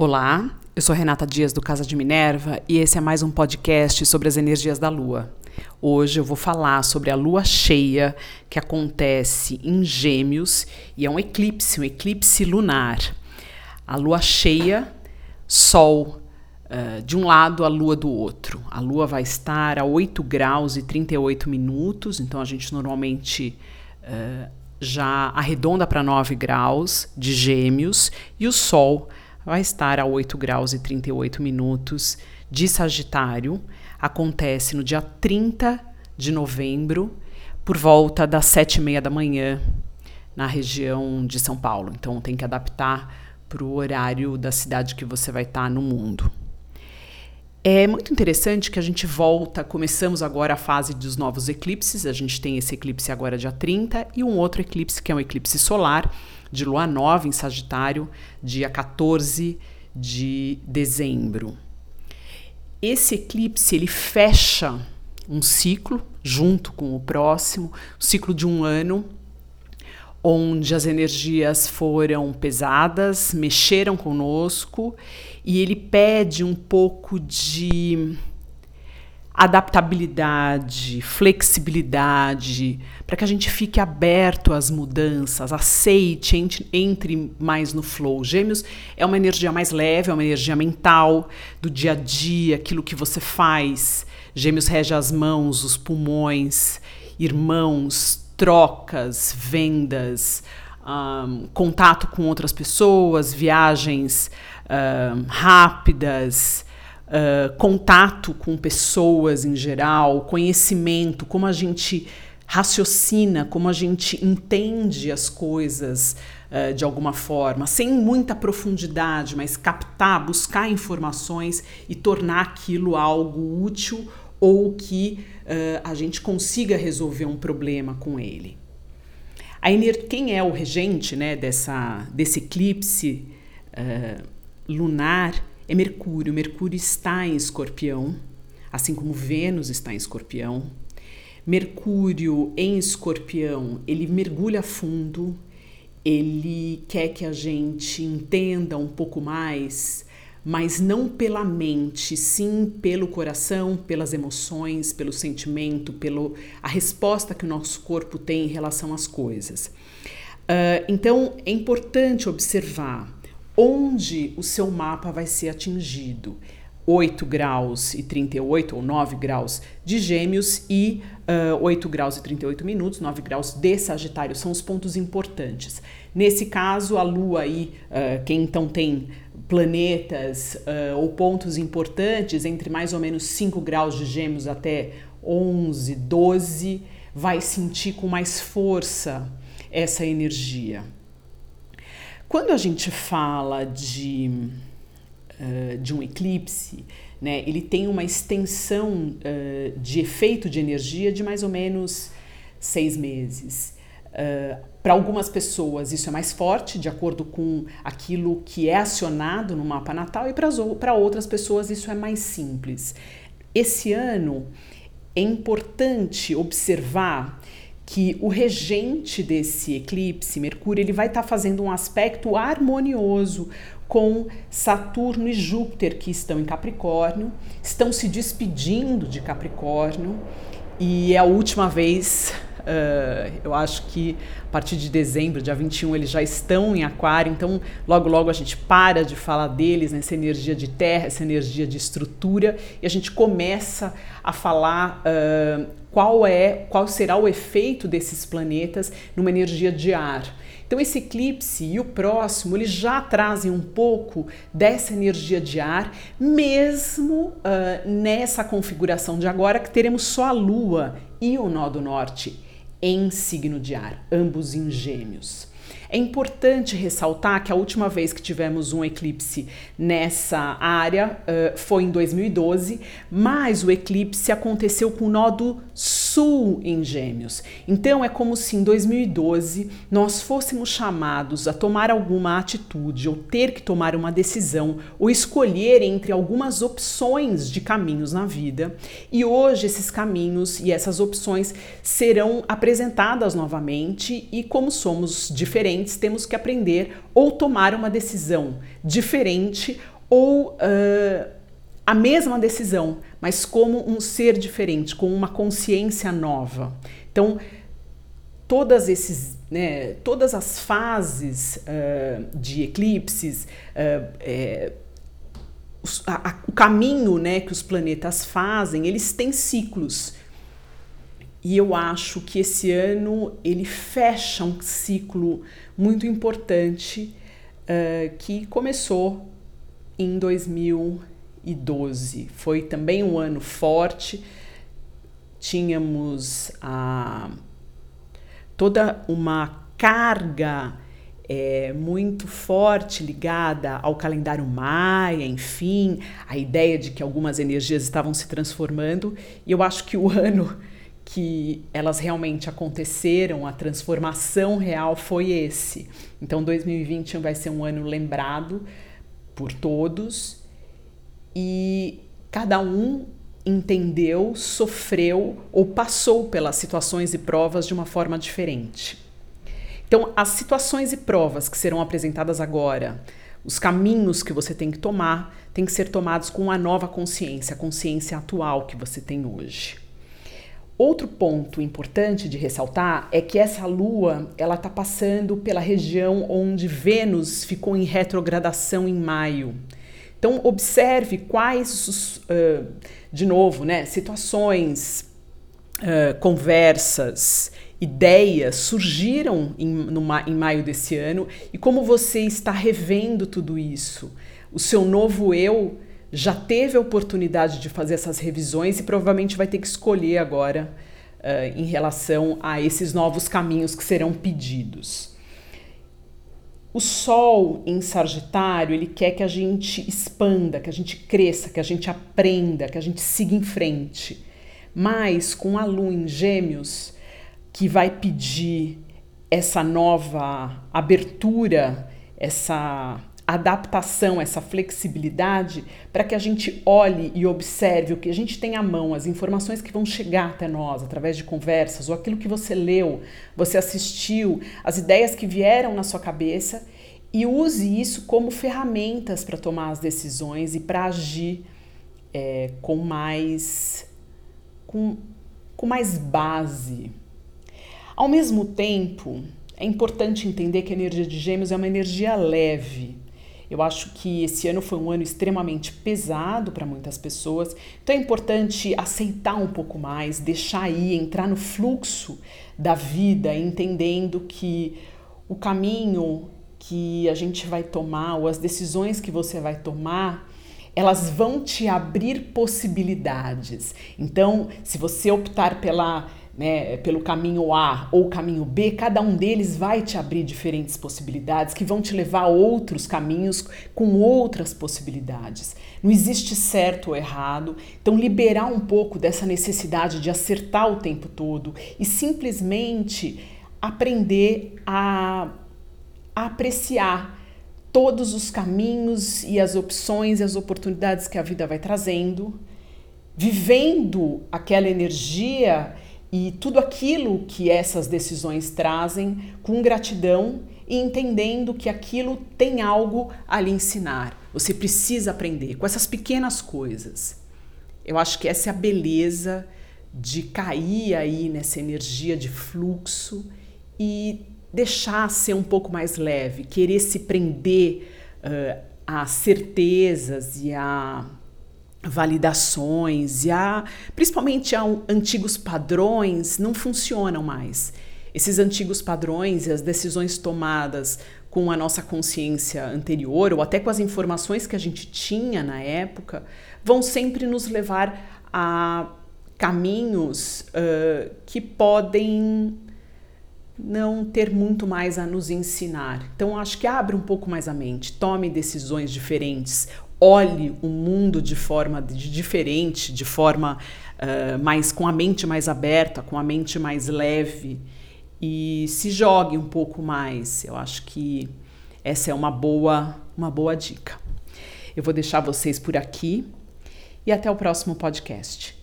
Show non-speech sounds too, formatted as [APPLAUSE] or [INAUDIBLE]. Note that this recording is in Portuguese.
Olá, eu sou Renata Dias do Casa de Minerva e esse é mais um podcast sobre as energias da Lua. Hoje eu vou falar sobre a lua cheia que acontece em Gêmeos e é um eclipse, um eclipse lunar. A lua cheia, Sol uh, de um lado, a lua do outro. A lua vai estar a 8 graus e 38 minutos, então a gente normalmente uh, já arredonda para 9 graus de Gêmeos e o Sol vai estar a 8 graus e 38 minutos de Sagitário. Acontece no dia 30 de novembro, por volta das 7 e meia da manhã, na região de São Paulo. Então tem que adaptar para o horário da cidade que você vai estar no mundo. É muito interessante que a gente volta, começamos agora a fase dos novos eclipses. A gente tem esse eclipse agora dia 30 e um outro eclipse que é um eclipse solar de lua nova em Sagitário, dia 14 de dezembro. Esse eclipse ele fecha um ciclo junto com o próximo, o ciclo de um ano, onde as energias foram pesadas, mexeram conosco e ele pede um pouco de adaptabilidade, flexibilidade, para que a gente fique aberto às mudanças, aceite, entre, entre, mais no flow. Gêmeos é uma energia mais leve, é uma energia mental, do dia a dia, aquilo que você faz. Gêmeos rege as mãos, os pulmões, irmãos, trocas, vendas, um, contato com outras pessoas, viagens um, rápidas uh, contato com pessoas em geral, conhecimento, como a gente raciocina, como a gente entende as coisas uh, de alguma forma, sem muita profundidade, mas captar, buscar informações e tornar aquilo algo útil ou que uh, a gente consiga resolver um problema com ele. A quem é o regente né, dessa, desse eclipse uh, lunar é Mercúrio. Mercúrio está em Escorpião, assim como Vênus está em Escorpião. Mercúrio em Escorpião, ele mergulha fundo, ele quer que a gente entenda um pouco mais, mas não pela mente, sim pelo coração, pelas emoções, pelo sentimento, pelo a resposta que o nosso corpo tem em relação às coisas. Uh, então é importante observar onde o seu mapa vai ser atingido. 8 graus e 38 ou 9 graus de Gêmeos e uh, 8 graus e 38 minutos, 9 graus de Sagitário são os pontos importantes. Nesse caso, a Lua aí, uh, quem então tem planetas uh, ou pontos importantes entre mais ou menos 5 graus de Gêmeos até 11, 12, vai sentir com mais força essa energia. Quando a gente fala de, uh, de um eclipse, né, ele tem uma extensão uh, de efeito de energia de mais ou menos seis meses. Uh, para algumas pessoas isso é mais forte, de acordo com aquilo que é acionado no mapa natal, e para outras pessoas isso é mais simples. Esse ano é importante observar que o regente desse eclipse, Mercúrio, ele vai estar tá fazendo um aspecto harmonioso com Saturno e Júpiter que estão em Capricórnio, estão se despedindo de Capricórnio e é a última vez Uh, eu acho que a partir de dezembro, dia 21, eles já estão em Aquário, então logo logo a gente para de falar deles, né, energia de terra, essa energia de estrutura, e a gente começa a falar uh, qual é, qual será o efeito desses planetas numa energia de ar. Então esse eclipse e o próximo, eles já trazem um pouco dessa energia de ar, mesmo uh, nessa configuração de agora que teremos só a Lua e o nó do norte em signo de ar, ambos em gêmeos. É importante ressaltar que a última vez que tivemos um eclipse nessa área uh, foi em 2012, mas o eclipse aconteceu com o nó do sul Sul em Gêmeos. Então é como se em 2012 nós fôssemos chamados a tomar alguma atitude ou ter que tomar uma decisão ou escolher entre algumas opções de caminhos na vida. E hoje esses caminhos e essas opções serão apresentadas novamente e como somos diferentes, temos que aprender ou tomar uma decisão diferente ou uh, a mesma decisão, mas como um ser diferente, com uma consciência nova. Então, todas esses, né, todas as fases uh, de eclipses, uh, é, a, o caminho né, que os planetas fazem, eles têm ciclos. E eu acho que esse ano ele fecha um ciclo muito importante uh, que começou em 2000 2012. Foi também um ano forte. Tínhamos a, toda uma carga é, muito forte ligada ao calendário maia, enfim, a ideia de que algumas energias estavam se transformando. E eu acho que o [LAUGHS] ano que elas realmente aconteceram, a transformação real foi esse. Então 2020 vai ser um ano lembrado por todos e cada um entendeu, sofreu ou passou pelas situações e provas de uma forma diferente. Então, as situações e provas que serão apresentadas agora, os caminhos que você tem que tomar, têm que ser tomados com a nova consciência, a consciência atual que você tem hoje. Outro ponto importante de ressaltar é que essa lua ela está passando pela região onde Vênus ficou em retrogradação em maio. Então, observe quais, uh, de novo, né, situações, uh, conversas, ideias surgiram em, no, em maio desse ano e como você está revendo tudo isso. O seu novo eu já teve a oportunidade de fazer essas revisões e provavelmente vai ter que escolher agora uh, em relação a esses novos caminhos que serão pedidos. O Sol em Sagitário, ele quer que a gente expanda, que a gente cresça, que a gente aprenda, que a gente siga em frente. Mas com a Lua em Gêmeos, que vai pedir essa nova abertura, essa adaptação, essa flexibilidade, para que a gente olhe e observe o que a gente tem à mão, as informações que vão chegar até nós através de conversas, ou aquilo que você leu, você assistiu, as ideias que vieram na sua cabeça e use isso como ferramentas para tomar as decisões e para agir é, com mais com, com mais base. Ao mesmo tempo, é importante entender que a energia de Gêmeos é uma energia leve eu acho que esse ano foi um ano extremamente pesado para muitas pessoas, então é importante aceitar um pouco mais, deixar ir, entrar no fluxo da vida, entendendo que o caminho que a gente vai tomar, ou as decisões que você vai tomar, elas vão te abrir possibilidades. Então, se você optar pela né, pelo caminho A ou caminho B, cada um deles vai te abrir diferentes possibilidades que vão te levar a outros caminhos com outras possibilidades. Não existe certo ou errado, então liberar um pouco dessa necessidade de acertar o tempo todo e simplesmente aprender a, a apreciar todos os caminhos e as opções e as oportunidades que a vida vai trazendo, vivendo aquela energia e tudo aquilo que essas decisões trazem com gratidão e entendendo que aquilo tem algo a lhe ensinar. Você precisa aprender com essas pequenas coisas. Eu acho que essa é a beleza de cair aí nessa energia de fluxo e deixar ser um pouco mais leve, querer se prender uh, a certezas e a validações e a, principalmente a antigos padrões não funcionam mais. Esses antigos padrões e as decisões tomadas com a nossa consciência anterior ou até com as informações que a gente tinha na época vão sempre nos levar a caminhos uh, que podem não ter muito mais a nos ensinar. Então acho que abre um pouco mais a mente, tome decisões diferentes, olhe o mundo de forma de diferente, de forma uh, mais com a mente mais aberta, com a mente mais leve e se jogue um pouco mais. Eu acho que essa é uma boa, uma boa dica. Eu vou deixar vocês por aqui e até o próximo podcast.